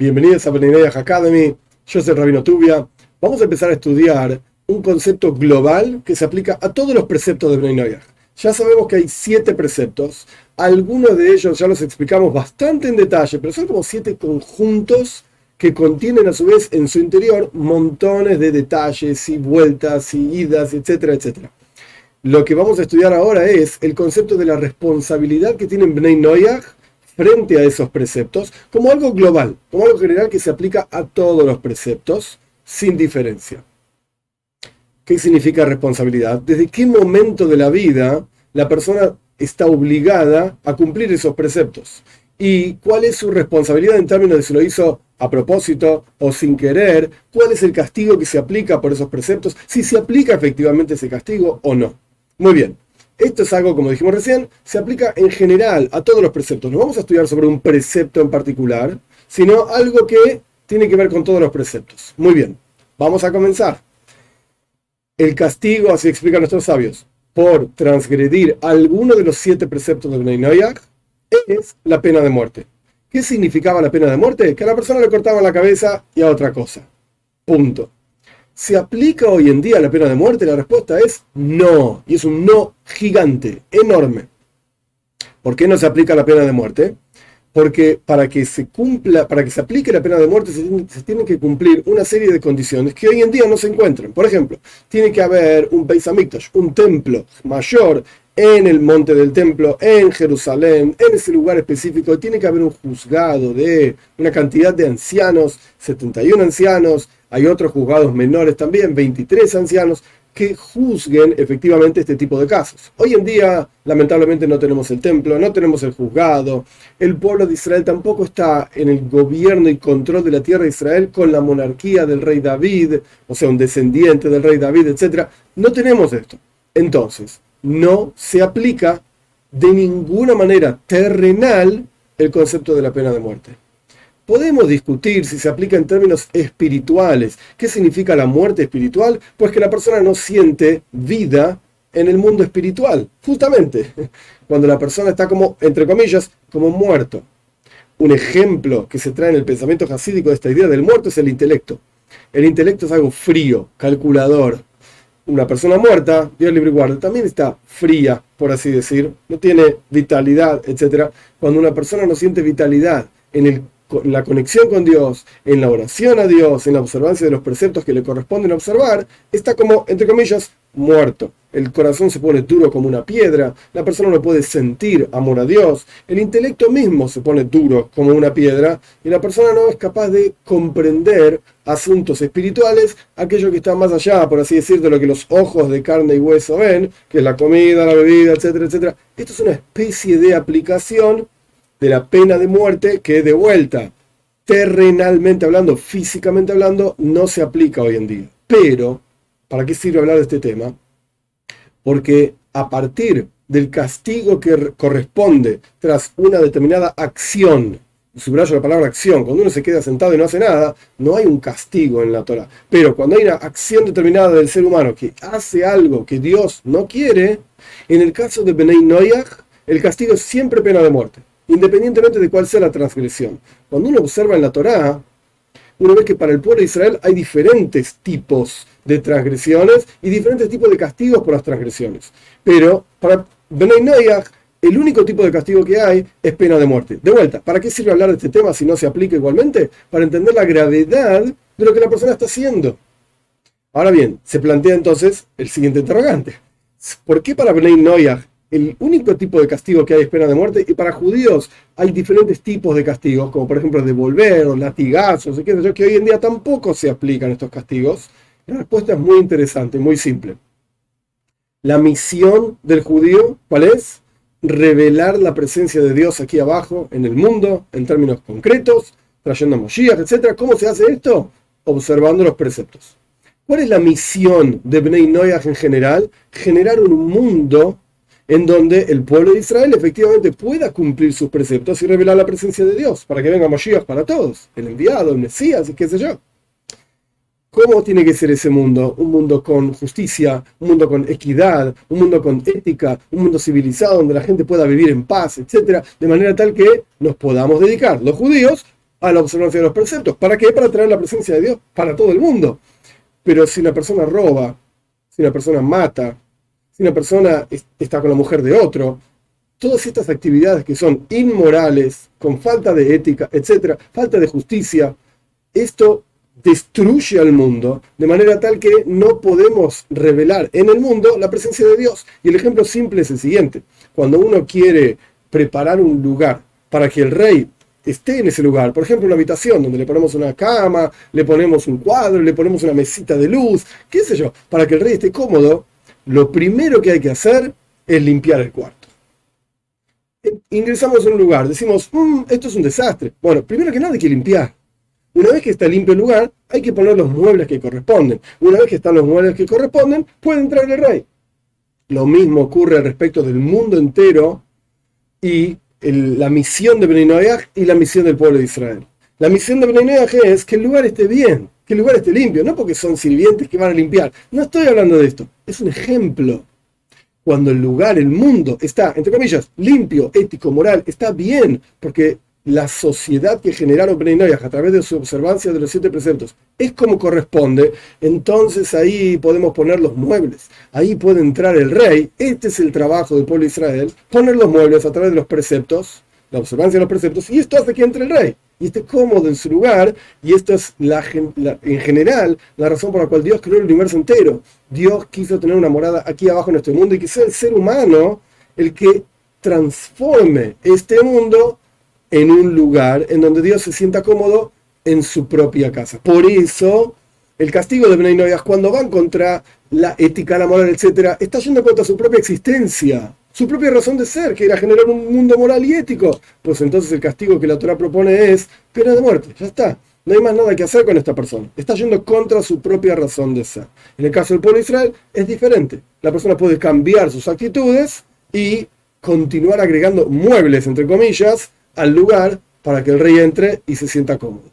Bienvenidos a Benideyah Academy. Yo soy Rabino Tubia. Vamos a empezar a estudiar un concepto global que se aplica a todos los preceptos de Benideyah. Ya sabemos que hay siete preceptos. Algunos de ellos ya los explicamos bastante en detalle, pero son como siete conjuntos que contienen a su vez en su interior montones de detalles y vueltas y idas, etcétera, etcétera. Lo que vamos a estudiar ahora es el concepto de la responsabilidad que tienen Bnei Noyach frente a esos preceptos como algo global, como algo general que se aplica a todos los preceptos sin diferencia. ¿Qué significa responsabilidad? ¿Desde qué momento de la vida la persona está obligada a cumplir esos preceptos? ¿Y cuál es su responsabilidad en términos de si lo hizo a propósito o sin querer? ¿Cuál es el castigo que se aplica por esos preceptos? Si se aplica efectivamente ese castigo o no. Muy bien. Esto es algo, como dijimos recién, se aplica en general a todos los preceptos. No vamos a estudiar sobre un precepto en particular, sino algo que tiene que ver con todos los preceptos. Muy bien, vamos a comenzar. El castigo, así explican nuestros sabios, por transgredir alguno de los siete preceptos de Bnei Noyak es la pena de muerte. ¿Qué significaba la pena de muerte? Que a la persona le cortaban la cabeza y a otra cosa. Punto. ¿Se aplica hoy en día la pena de muerte? La respuesta es no. Y es un no gigante, enorme. ¿Por qué no se aplica la pena de muerte? Porque para que se cumpla, para que se aplique la pena de muerte se, tiene, tienen que cumplir una serie de condiciones que hoy en día no se encuentran. Por ejemplo, tiene que haber un Beis un templo mayor en el monte del templo, en Jerusalén, en ese lugar específico, tiene que haber un juzgado de una cantidad de ancianos, 71 ancianos, hay otros juzgados menores también, 23 ancianos, que juzguen efectivamente este tipo de casos. Hoy en día, lamentablemente, no tenemos el templo, no tenemos el juzgado, el pueblo de Israel tampoco está en el gobierno y control de la tierra de Israel con la monarquía del rey David, o sea, un descendiente del rey David, etc. No tenemos esto. Entonces, no se aplica de ninguna manera terrenal el concepto de la pena de muerte. Podemos discutir si se aplica en términos espirituales. ¿Qué significa la muerte espiritual? Pues que la persona no siente vida en el mundo espiritual. Justamente, cuando la persona está como, entre comillas, como muerto. Un ejemplo que se trae en el pensamiento jasídico de esta idea del muerto es el intelecto. El intelecto es algo frío, calculador. Una persona muerta, Dios libre y guarda, también está fría, por así decir, no tiene vitalidad, etc. Cuando una persona no siente vitalidad en el la conexión con Dios, en la oración a Dios, en la observancia de los preceptos que le corresponden observar, está como, entre comillas, muerto. El corazón se pone duro como una piedra, la persona no puede sentir amor a Dios, el intelecto mismo se pone duro como una piedra y la persona no es capaz de comprender asuntos espirituales, aquello que está más allá, por así decir, de lo que los ojos de carne y hueso ven, que es la comida, la bebida, etcétera, etcétera. Esto es una especie de aplicación de la pena de muerte que de vuelta, terrenalmente hablando, físicamente hablando, no se aplica hoy en día. Pero, ¿para qué sirve hablar de este tema? Porque a partir del castigo que corresponde tras una determinada acción, subrayo la palabra acción, cuando uno se queda sentado y no hace nada, no hay un castigo en la Torah. Pero cuando hay una acción determinada del ser humano que hace algo que Dios no quiere, en el caso de Benay Noyach, el castigo es siempre pena de muerte independientemente de cuál sea la transgresión. Cuando uno observa en la Torá, uno ve que para el pueblo de Israel hay diferentes tipos de transgresiones y diferentes tipos de castigos por las transgresiones. Pero para Benay Noyach, el único tipo de castigo que hay es pena de muerte. De vuelta, ¿para qué sirve hablar de este tema si no se aplica igualmente? Para entender la gravedad de lo que la persona está haciendo. Ahora bien, se plantea entonces el siguiente interrogante. ¿Por qué para Benay Noyach el único tipo de castigo que hay es pena de muerte, y para judíos hay diferentes tipos de castigos, como por ejemplo devolver o latigazos, que hoy en día tampoco se aplican estos castigos. La respuesta es muy interesante, muy simple. La misión del judío, ¿cuál es? Revelar la presencia de Dios aquí abajo, en el mundo, en términos concretos, trayendo a etc. ¿Cómo se hace esto? Observando los preceptos. ¿Cuál es la misión de Bnei Noyah en general? Generar un mundo en donde el pueblo de Israel efectivamente pueda cumplir sus preceptos y revelar la presencia de Dios, para que venga Moshiach para todos, el enviado, el Mesías qué sé yo. ¿Cómo tiene que ser ese mundo? Un mundo con justicia, un mundo con equidad, un mundo con ética, un mundo civilizado donde la gente pueda vivir en paz, etc. De manera tal que nos podamos dedicar, los judíos, a la observancia de los preceptos. ¿Para qué? Para traer la presencia de Dios para todo el mundo. Pero si una persona roba, si una persona mata, si una persona está con la mujer de otro, todas estas actividades que son inmorales, con falta de ética, etcétera, falta de justicia, esto destruye al mundo de manera tal que no podemos revelar en el mundo la presencia de Dios. Y el ejemplo simple es el siguiente. Cuando uno quiere preparar un lugar para que el rey esté en ese lugar, por ejemplo una habitación donde le ponemos una cama, le ponemos un cuadro, le ponemos una mesita de luz, qué sé yo, para que el rey esté cómodo, lo primero que hay que hacer es limpiar el cuarto. Ingresamos a un lugar, decimos, mm, esto es un desastre. Bueno, primero que nada hay que limpiar una vez que está limpio el lugar, hay que poner los muebles que corresponden. Una vez que están los muebles que corresponden, puede entrar el rey. Lo mismo ocurre respecto del mundo entero y la misión de Beninoyah y la misión del pueblo de Israel. La misión de Beninoyah es que el lugar esté bien, que el lugar esté limpio, no porque son sirvientes que van a limpiar. No estoy hablando de esto, es un ejemplo. Cuando el lugar, el mundo está, entre comillas, limpio, ético, moral, está bien, porque la sociedad que generaron Bnei a través de su observancia de los siete preceptos es como corresponde, entonces ahí podemos poner los muebles, ahí puede entrar el rey, este es el trabajo del pueblo de Israel, poner los muebles a través de los preceptos, la observancia de los preceptos, y esto hace que entre el rey, y esté cómodo en su lugar, y esto es la, en general la razón por la cual Dios creó el universo entero. Dios quiso tener una morada aquí abajo en este mundo y que sea el ser humano el que transforme este mundo en un lugar en donde Dios se sienta cómodo en su propia casa. Por eso, el castigo de Bnei Noyas, cuando van contra la ética, la moral, etc., está yendo contra su propia existencia, su propia razón de ser, que era generar un mundo moral y ético. Pues entonces el castigo que la Torah propone es pena de muerte, ya está. No hay más nada que hacer con esta persona. Está yendo contra su propia razón de ser. En el caso del pueblo de Israel es diferente. La persona puede cambiar sus actitudes y continuar agregando muebles, entre comillas, al lugar para que el rey entre y se sienta cómodo.